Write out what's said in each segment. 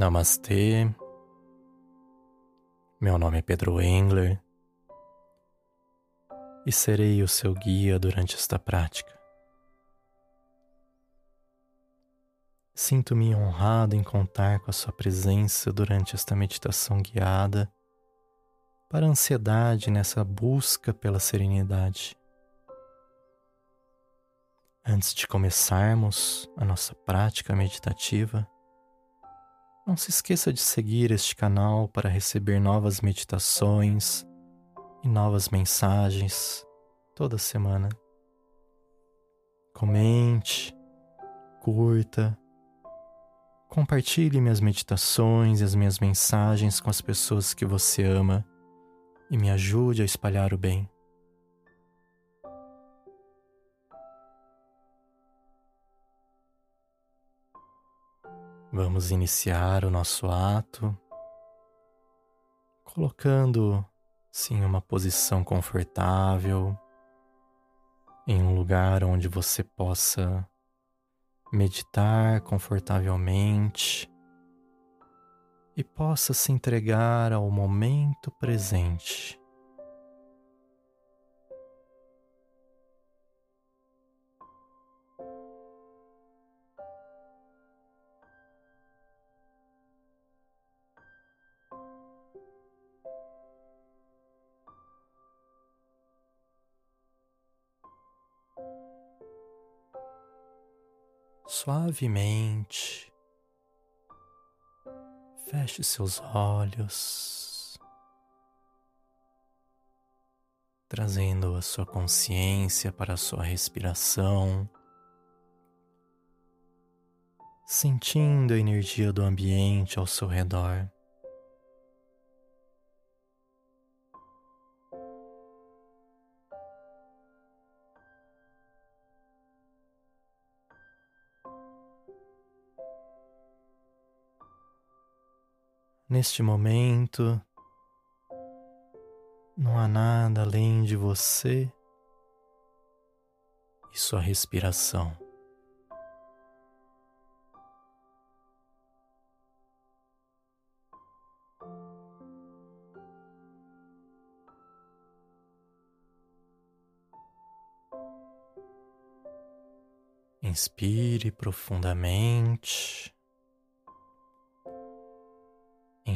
Namastê. Meu nome é Pedro Engler e serei o seu guia durante esta prática. Sinto-me honrado em contar com a sua presença durante esta meditação guiada para a ansiedade nessa busca pela serenidade. Antes de começarmos a nossa prática meditativa, não se esqueça de seguir este canal para receber novas meditações e novas mensagens toda semana. Comente, curta, compartilhe minhas meditações e as minhas mensagens com as pessoas que você ama e me ajude a espalhar o bem. Vamos iniciar o nosso ato colocando-se em uma posição confortável, em um lugar onde você possa meditar confortavelmente e possa se entregar ao momento presente. Suavemente. Feche seus olhos, trazendo a sua consciência para a sua respiração, sentindo a energia do ambiente ao seu redor. Neste momento, não há nada além de você e sua respiração. Inspire profundamente.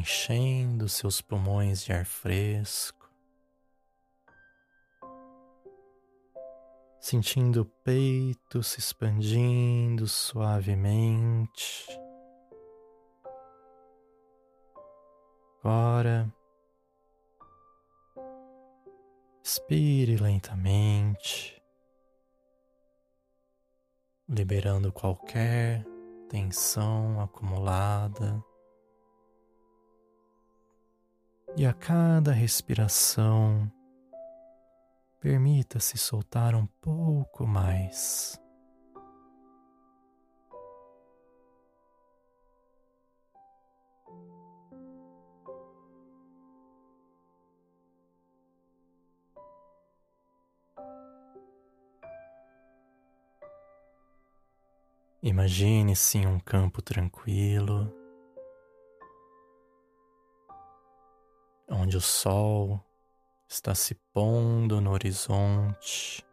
Enchendo seus pulmões de ar fresco, sentindo o peito se expandindo suavemente. Agora, expire lentamente, liberando qualquer tensão acumulada. E a cada respiração, permita-se soltar um pouco mais. Imagine-se em um campo tranquilo. Onde o sol está se pondo no horizonte,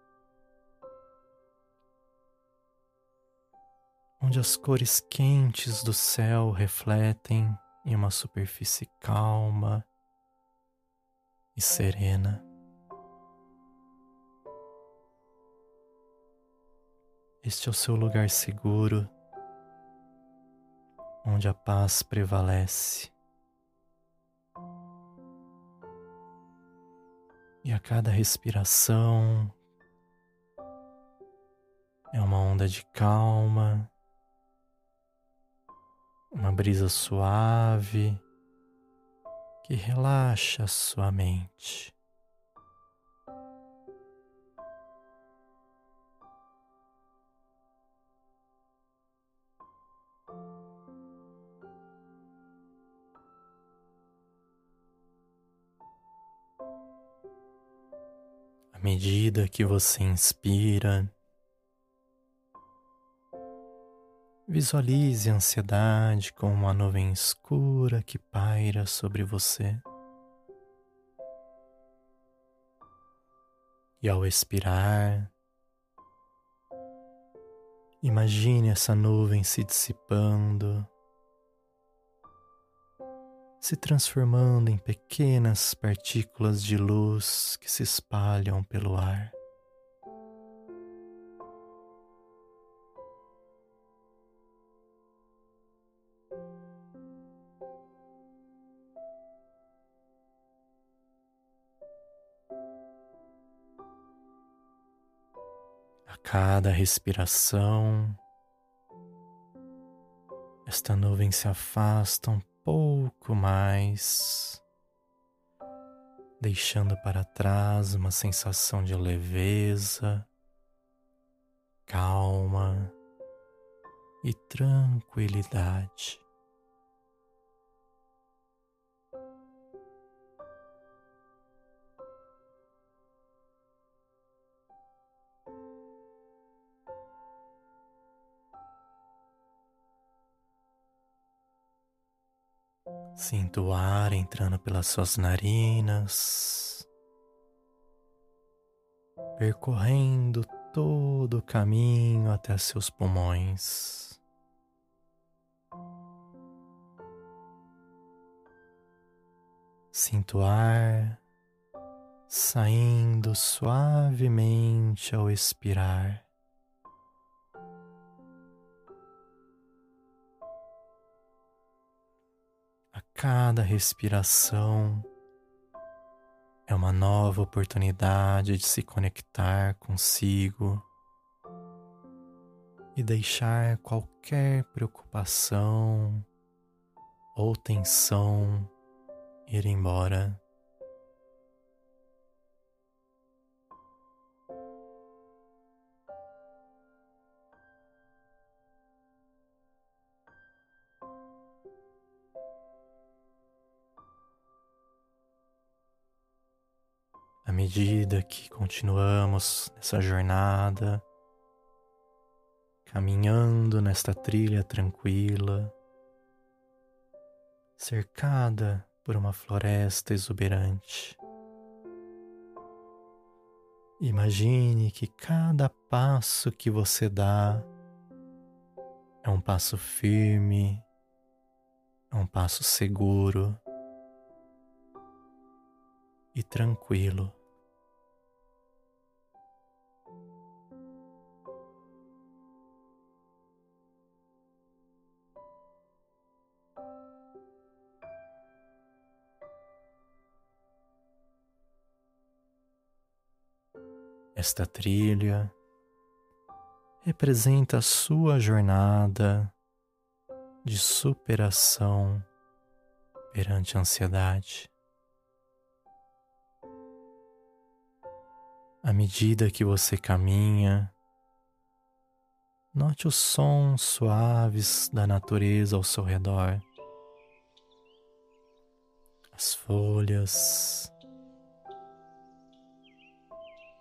onde as cores quentes do céu refletem em uma superfície calma e serena. Este é o seu lugar seguro, onde a paz prevalece. E a cada respiração é uma onda de calma, uma brisa suave que relaxa sua mente. Medida que você inspira, Visualize a ansiedade como uma nuvem escura que paira sobre você. E ao expirar, imagine essa nuvem se dissipando, se transformando em pequenas partículas de luz que se espalham pelo ar. A cada respiração, esta nuvem se afasta um pouco mais, deixando para trás uma sensação de leveza, calma e tranquilidade. Sinto o ar entrando pelas suas narinas, percorrendo todo o caminho até seus pulmões. Sinto o ar saindo suavemente ao expirar. Cada respiração é uma nova oportunidade de se conectar consigo e deixar qualquer preocupação ou tensão ir embora. À medida que continuamos nessa jornada, caminhando nesta trilha tranquila, cercada por uma floresta exuberante. Imagine que cada passo que você dá é um passo firme, é um passo seguro e tranquilo. Esta trilha representa a sua jornada de superação perante a ansiedade. À medida que você caminha, note os sons suaves da natureza ao seu redor. As folhas,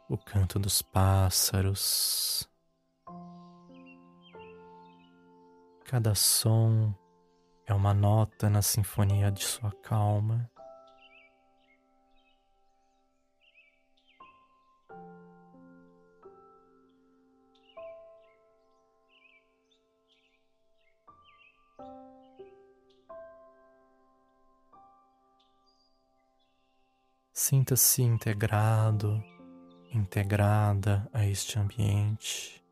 o canto dos pássaros. Cada som é uma nota na sinfonia de sua calma. Sinta-se integrado integrada a este ambiente,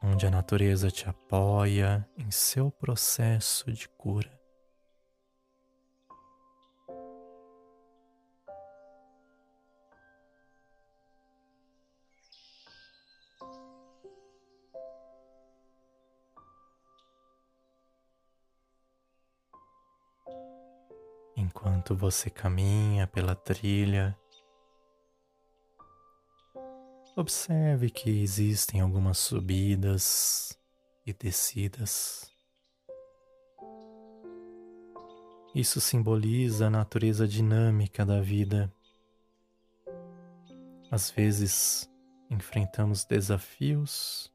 onde a natureza te apoia em seu processo de cura. Enquanto você caminha pela trilha, Observe que existem algumas subidas e descidas. Isso simboliza a natureza dinâmica da vida. Às vezes enfrentamos desafios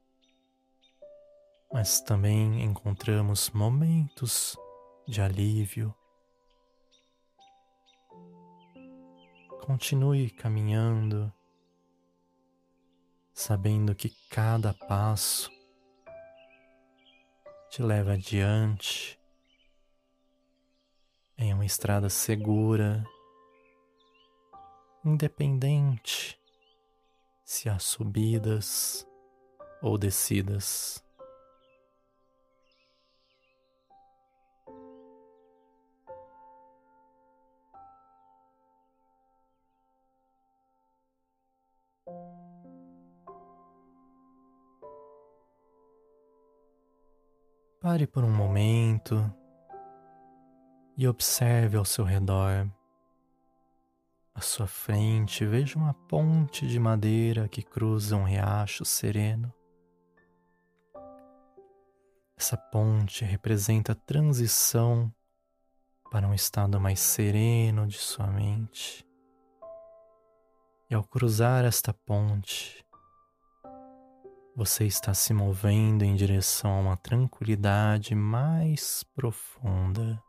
mas também encontramos momentos de alívio. Continue caminhando, sabendo que cada passo te leva adiante em uma estrada segura, independente se há subidas ou descidas. Pare por um momento e observe ao seu redor. À sua frente, veja uma ponte de madeira que cruza um riacho sereno. Essa ponte representa a transição para um estado mais sereno de sua mente. E ao cruzar esta ponte, você está se movendo em direção a uma tranquilidade mais profunda.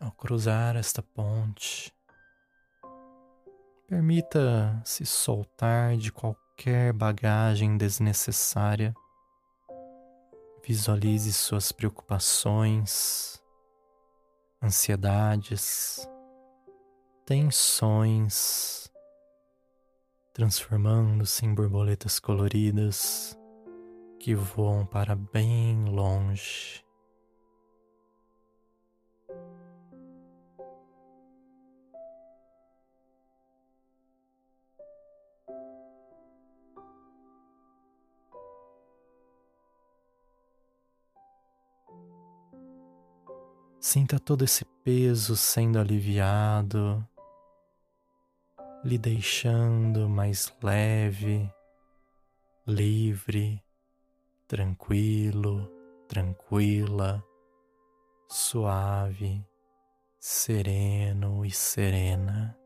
Ao cruzar esta ponte, permita se soltar de qualquer qualquer bagagem desnecessária. Visualize suas preocupações, ansiedades, tensões, transformando-se em borboletas coloridas que voam para bem longe. Sinta todo esse peso sendo aliviado, lhe deixando mais leve, livre, tranquilo, tranquila, suave, sereno e serena.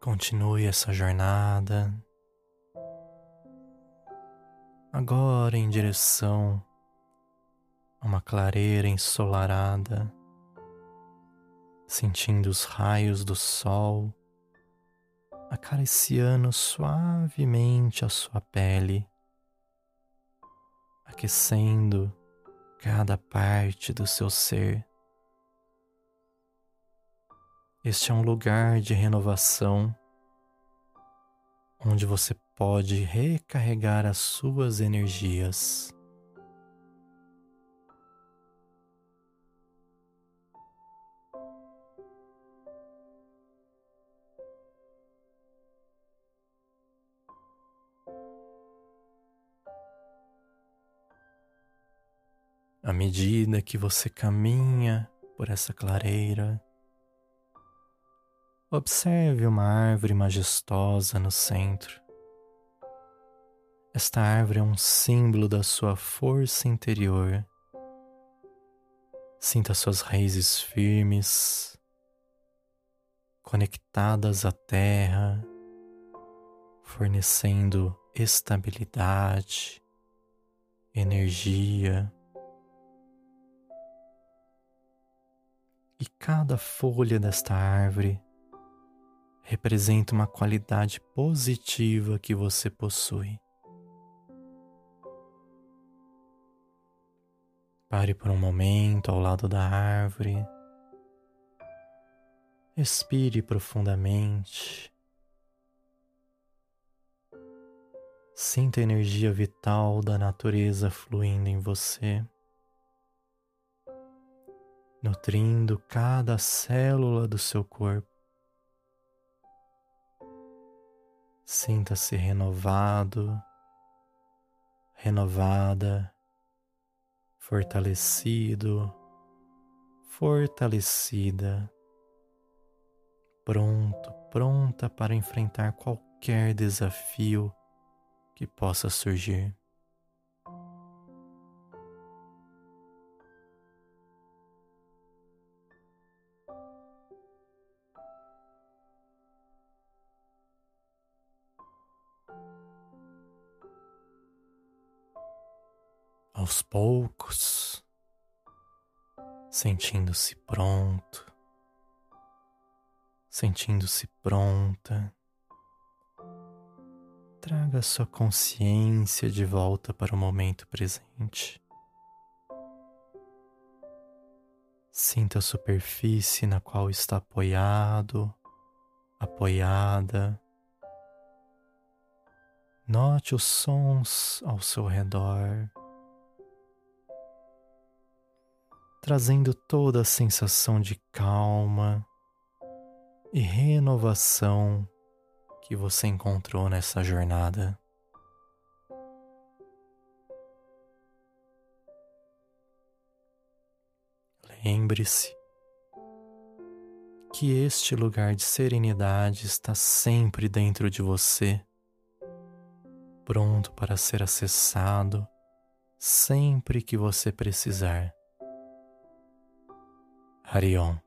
Continue essa jornada. Agora em direção a uma clareira ensolarada, sentindo os raios do sol acariciando suavemente a sua pele, aquecendo cada parte do seu ser. Este é um lugar de renovação onde você pode recarregar as suas energias. À medida que você caminha por essa clareira, Observe uma árvore majestosa no centro. Esta árvore é um símbolo da sua força interior. Sinta suas raízes firmes, conectadas à terra, fornecendo estabilidade, energia. E cada folha desta árvore representa uma qualidade positiva que você possui. Pare por um momento ao lado da árvore. Respire profundamente. Sinta a energia vital da natureza fluindo em você, nutrindo cada célula do seu corpo. Sinta-se renovado, renovada, fortalecido, fortalecida, pronto, pronta para enfrentar qualquer desafio que possa surgir. Aos poucos, sentindo-se pronto, sentindo-se pronta. Traga sua consciência de volta para o momento presente. Sinta a superfície na qual está apoiado, apoiada. Note os sons ao seu redor. Trazendo toda a sensação de calma e renovação que você encontrou nessa jornada. Lembre-se que este lugar de serenidade está sempre dentro de você, pronto para ser acessado sempre que você precisar. Harion.